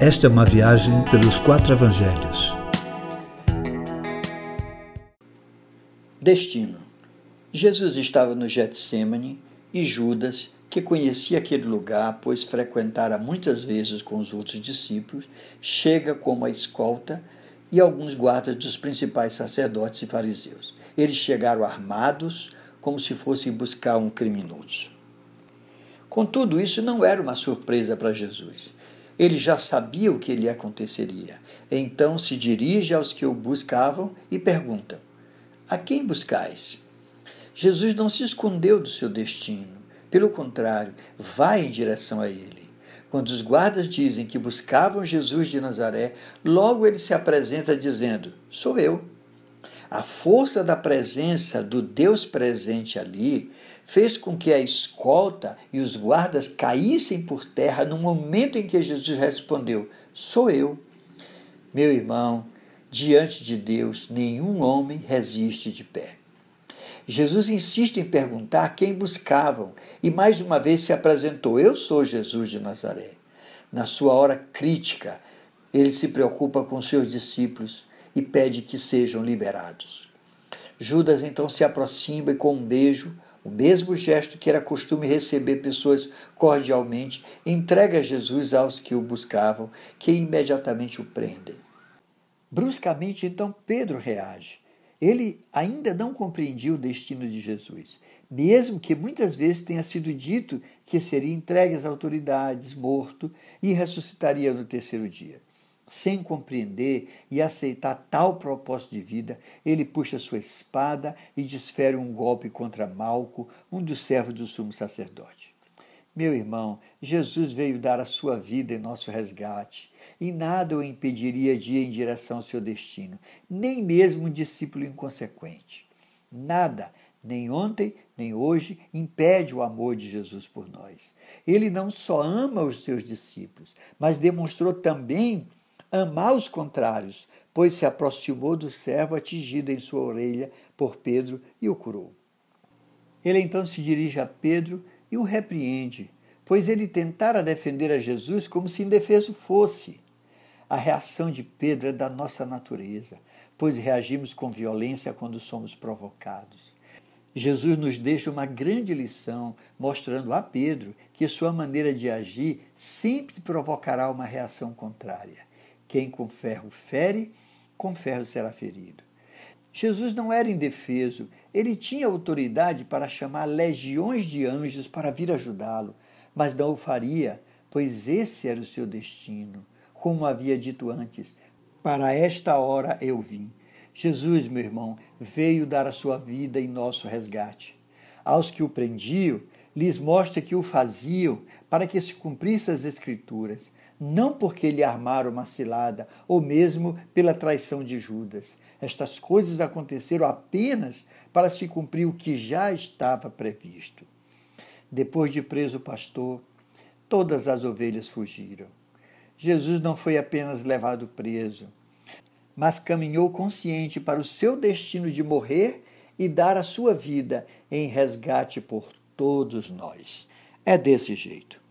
Esta é uma viagem pelos quatro evangelhos. Destino: Jesus estava no Getsemane e Judas, que conhecia aquele lugar, pois frequentara muitas vezes com os outros discípulos, chega como a escolta e alguns guardas dos principais sacerdotes e fariseus. Eles chegaram armados, como se fossem buscar um criminoso. Contudo, isso não era uma surpresa para Jesus. Ele já sabia o que lhe aconteceria. Então se dirige aos que o buscavam e pergunta: A quem buscais? Jesus não se escondeu do seu destino. Pelo contrário, vai em direção a ele. Quando os guardas dizem que buscavam Jesus de Nazaré, logo ele se apresenta dizendo: Sou eu. A força da presença do Deus presente ali fez com que a escolta e os guardas caíssem por terra no momento em que Jesus respondeu: Sou eu. Meu irmão, diante de Deus, nenhum homem resiste de pé. Jesus insiste em perguntar quem buscavam e mais uma vez se apresentou: Eu sou Jesus de Nazaré. Na sua hora crítica, ele se preocupa com seus discípulos e pede que sejam liberados. Judas então se aproxima e, com um beijo, o mesmo gesto que era costume receber pessoas cordialmente, entrega Jesus aos que o buscavam, que imediatamente o prendem. Bruscamente, então, Pedro reage. Ele ainda não compreendia o destino de Jesus, mesmo que muitas vezes tenha sido dito que seria entregue às autoridades, morto e ressuscitaria no terceiro dia. Sem compreender e aceitar tal propósito de vida, ele puxa sua espada e desfere um golpe contra Malco, um dos servos do sumo sacerdote. Meu irmão, Jesus veio dar a sua vida em nosso resgate, e nada o impediria de ir em direção ao seu destino, nem mesmo um discípulo inconsequente. Nada, nem ontem, nem hoje, impede o amor de Jesus por nós. Ele não só ama os seus discípulos, mas demonstrou também amar os contrários, pois se aproximou do servo atingido em sua orelha por Pedro e o curou. Ele então se dirige a Pedro e o repreende, pois ele tentara defender a Jesus como se indefeso fosse. A reação de Pedro é da nossa natureza, pois reagimos com violência quando somos provocados. Jesus nos deixa uma grande lição, mostrando a Pedro que sua maneira de agir sempre provocará uma reação contrária. Quem com ferro fere, com ferro será ferido. Jesus não era indefeso, ele tinha autoridade para chamar legiões de anjos para vir ajudá-lo, mas não o faria, pois esse era o seu destino. Como havia dito antes, para esta hora eu vim. Jesus, meu irmão, veio dar a sua vida em nosso resgate. Aos que o prendiam, lhes mostra que o faziam para que se cumprissem as Escrituras, não porque lhe armaram uma cilada ou mesmo pela traição de Judas. Estas coisas aconteceram apenas para se cumprir o que já estava previsto. Depois de preso o pastor, todas as ovelhas fugiram. Jesus não foi apenas levado preso, mas caminhou consciente para o seu destino de morrer e dar a sua vida em resgate por todos nós. É desse jeito.